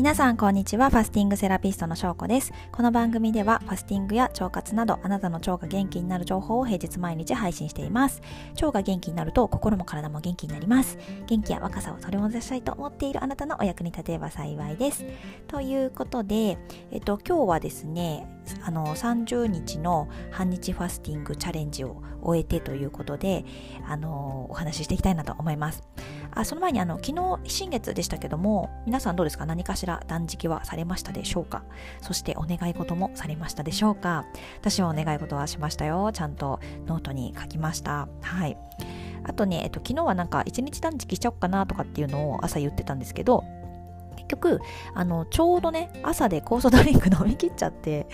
皆さんこんにちは。ファスティングセラピストの翔子です。この番組ではファスティングや腸活などあなたの腸が元気になる情報を平日毎日配信しています。腸が元気になると心も体も元気になります。元気や若さを取り戻したいと思っているあなたのお役に立てれば幸いです。ということで、えっと、今日はですね、あの30日の半日ファスティングチャレンジを終えてということで、あのお話ししていきたいなと思います。あその前にあの昨日新月でしたけども皆さんどうですか？何かしら断食はされましたでしょうか？そしてお願い事もされましたでしょうか？私はお願い事はしましたよ。ちゃんとノートに書きました。はい。あとね、えっと、昨日はなんか一日断食しちゃおうかなとかっていうのを朝言ってたんですけど結局、あの、ちょうどね、朝で酵素ドリンク飲み切っちゃって、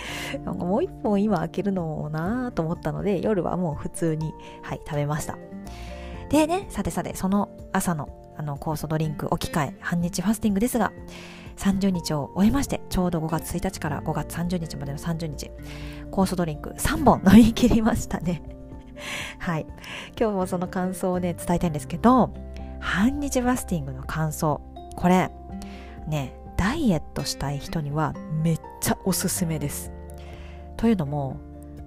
なんかもう一本今開けるのもなと思ったので、夜はもう普通に、はい、食べました。でね、さてさて、その朝のあの酵素ドリンク置き換え、半日ファスティングですが、30日を終えまして、ちょうど5月1日から5月30日までの30日、酵素ドリンク3本飲み切りましたね。はい。今日もその感想をね、伝えたいんですけど、半日ファスティングの感想。これ、ね、ダイエットしたい人にはめっちゃおすすめです。というのも、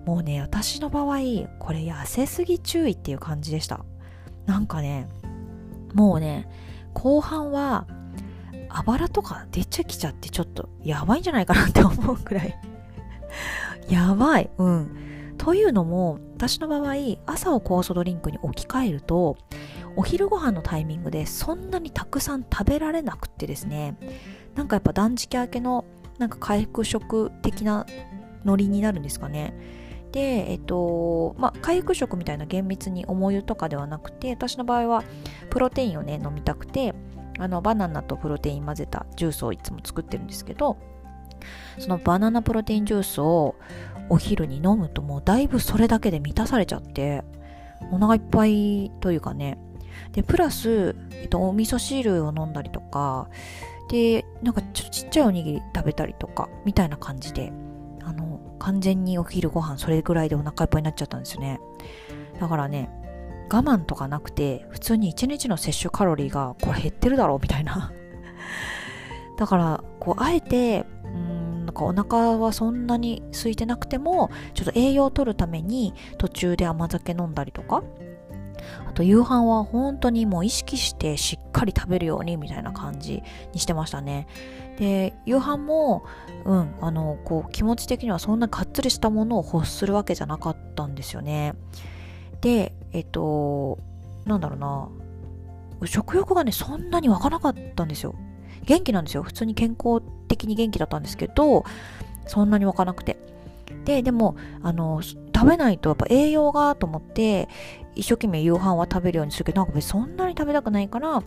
もうね、私の場合、これ痩せすぎ注意っていう感じでした。なんかねもうね後半はあばらとか出ちゃきちゃってちょっとやばいんじゃないかなって思うくらい。やばい。うん。というのも私の場合朝を酵素ドリンクに置き換えるとお昼ご飯のタイミングでそんなにたくさん食べられなくってですね。なんかやっぱ断食明けのなんか回復食的なノリになるんですかね。で、えっと、まあ、回復食みたいな厳密に重湯とかではなくて、私の場合はプロテインをね、飲みたくて、あの、バナナとプロテイン混ぜたジュースをいつも作ってるんですけど、そのバナナプロテインジュースをお昼に飲むともうだいぶそれだけで満たされちゃって、お腹いっぱいというかね、で、プラス、えっと、お味噌汁を飲んだりとか、で、なんかちょっとちっちゃいおにぎり食べたりとか、みたいな感じで、完全にお昼ご飯それぐらいでお腹いっぱいになっちゃったんですよね。だからね我慢とかなくて普通に1日の摂取カロリーがこれ減ってるだろうみたいな。だからこうあえてうんなんかお腹はそんなに空いてなくてもちょっと栄養を取るために途中で甘酒飲んだりとかあと夕飯は本当にもう意識してしっかり食べるようにみたいな感じにしてましたね。で、夕飯も、うん、あの、こう気持ち的にはそんながっつりしたものを欲するわけじゃなかったんですよね。で、えっと、なんだろうな、食欲がね、そんなに湧かなかったんですよ。元気なんですよ。普通に健康的に元気だったんですけど、そんなに湧かなくて。で、でも、あの、食べないとやっぱ栄養がと思って、一生懸命夕飯は食べるようにするけど、なんか別にそんなに食べたくないから、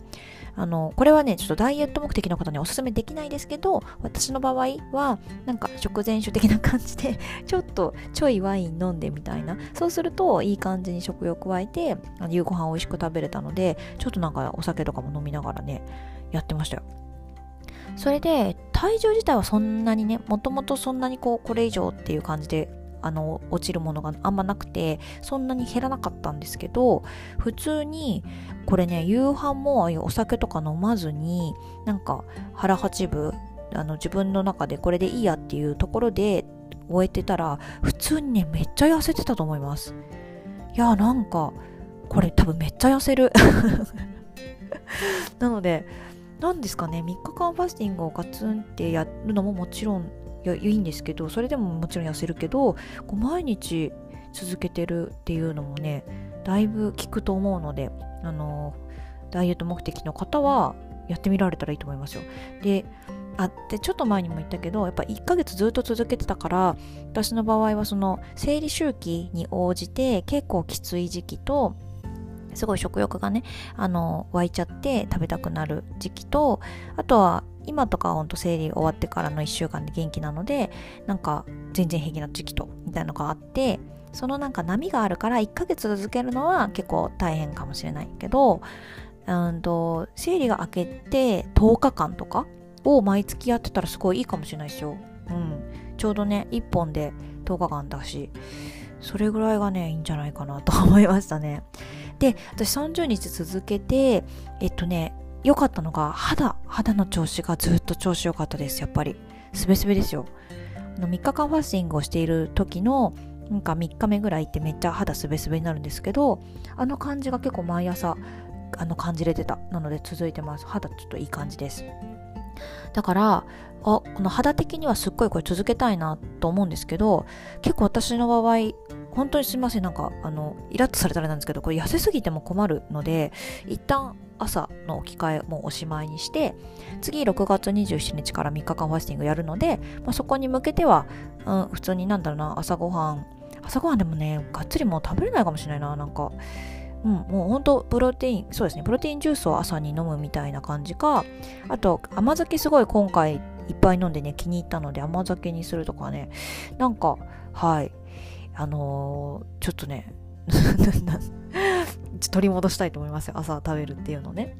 あの、これはね、ちょっとダイエット目的の方におすすめできないですけど、私の場合は、なんか食前酒的な感じで、ちょっとちょいワイン飲んでみたいな。そうすると、いい感じに食欲湧いて、夕ご飯美味しく食べれたので、ちょっとなんかお酒とかも飲みながらね、やってましたよ。それで、体重自体はそんなにね、もともとそんなにこう、これ以上っていう感じであの落ちるものがあんまなくてそんなに減らなかったんですけど普通にこれね夕飯もお酒とか飲まずになんか腹八分あの自分の中でこれでいいやっていうところで終えてたら普通にねめっちゃ痩せてたと思います。いやなんかこれ多分めっちゃ痩せる。なので何ですかね3日間ファスティングをガツンってやるのももちろんいやいいんですけどそれでももちろん痩せるけどこう毎日続けてるっていうのもねだいぶ効くと思うのであのダイエット目的の方はやってみられたらいいと思いますよ。であってちょっと前にも言ったけどやっぱ1ヶ月ずっと続けてたから私の場合はその生理周期に応じて結構きつい時期とすごい食欲がねあの湧いちゃって食べたくなる時期とあとは今とかほんと生理終わってからの1週間で元気なのでなんか全然平気な時期とみたいなのがあってそのなんか波があるから1ヶ月続けるのは結構大変かもしれないけどうんと生理が明けて10日間とかを毎月やってたらすごいいいかもしれないですよ。うん。ちょうどね、1本で10日間だし、それぐらいがね、いいんじゃないかなと思いましたね。で私30日続けてえっとね良かったのが肌肌の調子がずっと調子良かったですやっぱり。すべすべですよ。あの3日間ファスティングをしている時のなんか3日目ぐらいってめっちゃ肌すべすべになるんですけどあの感じが結構毎朝あの感じれてた。なので続いてます。肌ちょっといい感じです。だからあこの肌的にはすっごいこれ続けたいなと思うんですけど結構私の場合本当にすみません。なんかあのイラッとされたらなんですけどこれ痩せすぎても困るので一旦朝の置き換えもおしまいにして次6月27日から3日間ファスティングやるので、まあ、そこに向けては、うん、普通になんだろうな朝ごはん。朝ごはんでもねがっつりもう食べれないかもしれないな。なんかうん、もうほんとプロテイン、そうですね、プロテインジュースを朝に飲むみたいな感じか、あと甘酒すごい今回いっぱい飲んでね、気に入ったので甘酒にするとかね、なんか、はい、あのー、ちょっとね、取り戻したいと思いますよ、朝食べるっていうのね。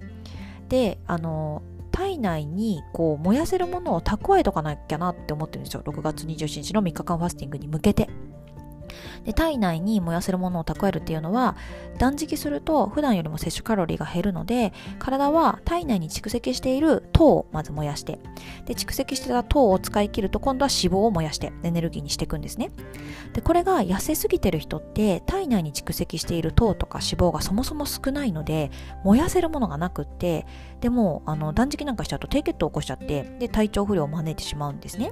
で、あのー、体内にこう燃やせるものを蓄えとかなきゃなって思ってるんですよ。6月27日の3日間ファスティングに向けて。で体内に燃やせるものを蓄えるっていうのは断食すると普段よりも摂取カロリーが減るので体は体内に蓄積している糖をまず燃やしてで蓄積してた糖を使い切ると今度は脂肪を燃やしてエネルギーにしていくんですね。でこれが痩せすぎてる人って体内に蓄積している糖とか脂肪がそもそも少ないので燃やせるものがなくってでもあの断食なんかしちゃうと低血糖を起こしちゃってで体調不良を招いてしまうんですね。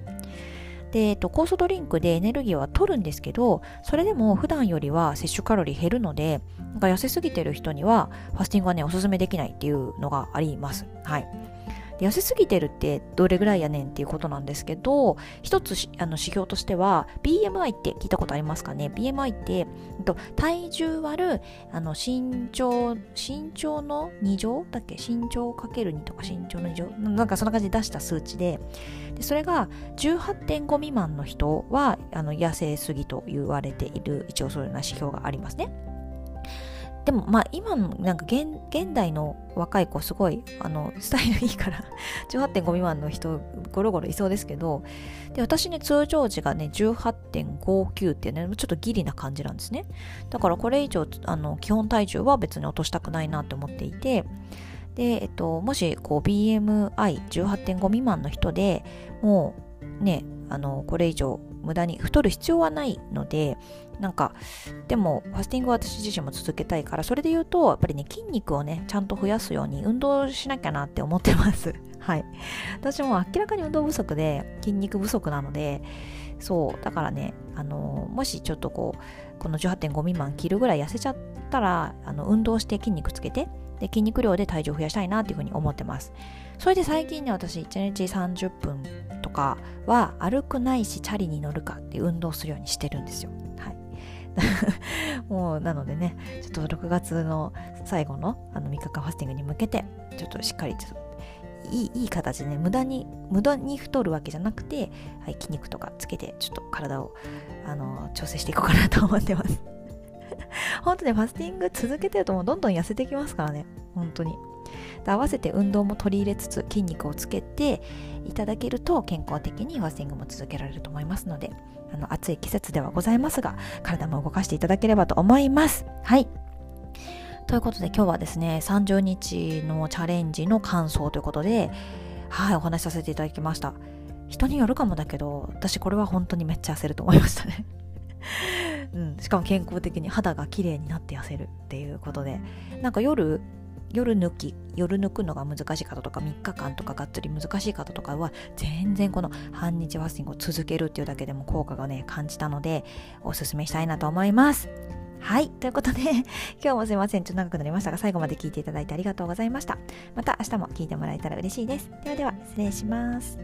で、えっと、酵素ドリンクでエネルギーは取るんですけど、それでも普段よりは摂取カロリー減るので、なんか痩せすぎてる人には、ファスティングはね、おすすめできないっていうのがあります。はい。痩せすぎてるってどれぐらいやねんっていうことなんですけど、一つあの指標としては、BMI って聞いたことありますかね ?BMI って、体重割るあの身長、身長の2乗だっけ？身長かける2とか身長の2乗？なんかそんな感じで出した数値で、でそれが18.5未満の人はあの痩せすぎと言われている、一応そういうような指標がありますね。でもまあ今のなんか現代の若い子すごいあのスタイルいいから 18.5未満の人ゴロゴロいそうですけどで私ね通常時がね18.59ってねちょっとギリな感じなんですね。だからこれ以上あの基本体重は別に落としたくないなって思っていてで、えっと、もし BMI18.5 未満の人でもうねあのこれ以上無駄に太る必要はないのでなんかでもファスティングは私自身も続けたいからそれで言うとやっぱりね筋肉をねちゃんと増やすように運動しなきゃなって思ってます。はい。私も明らかに運動不足で筋肉不足なのでそうだからねあのもしちょっとこうこの18.5未満切るぐらい痩せちゃったらあの運動して筋肉つけてで筋肉量で体重を増やしたいなっていうふうに思ってます。それで最近ね私1日30分かは歩くないしチャリに乗るかって運動するようにしてるんですよ。はい。もうなのでねちょっと6月の最後のあの3日間ファスティングに向けてちょっとしっかりちょっといいいい形でね無駄に無駄に太るわけじゃなくて、はい、筋肉とかつけてちょっと体をあの調整していこうかなと思ってます。本当ねファスティング続けてるともうどんどん痩せてきますからね。本当に。合わせて運動も取り入れつつ筋肉をつけていただけると健康的にファスティングも続けられると思いますのであの暑い季節ではございますが体も動かしていただければと思います。はい。ということで今日はですね30日のチャレンジの感想ということではいお話しさせていただきました。人によるかもだけど私これは本当にめっちゃ焦ると思いましたね。うん、しかも健康的に肌が綺麗になって痩せるっていうことで。なんか夜夜抜き夜抜くのが難しい方とか3日間とかがっつり難しい方とかは全然この半日ファスティングを続けるっていうだけでも効果がね感じたのでおすすめしたいなと思います。はい。ということで、今日もすいません。ちょっと長くなりましたが、最後まで聞いていただいてありがとうございました。また明日も聞いてもらえたら嬉しいです。ではでは、失礼します。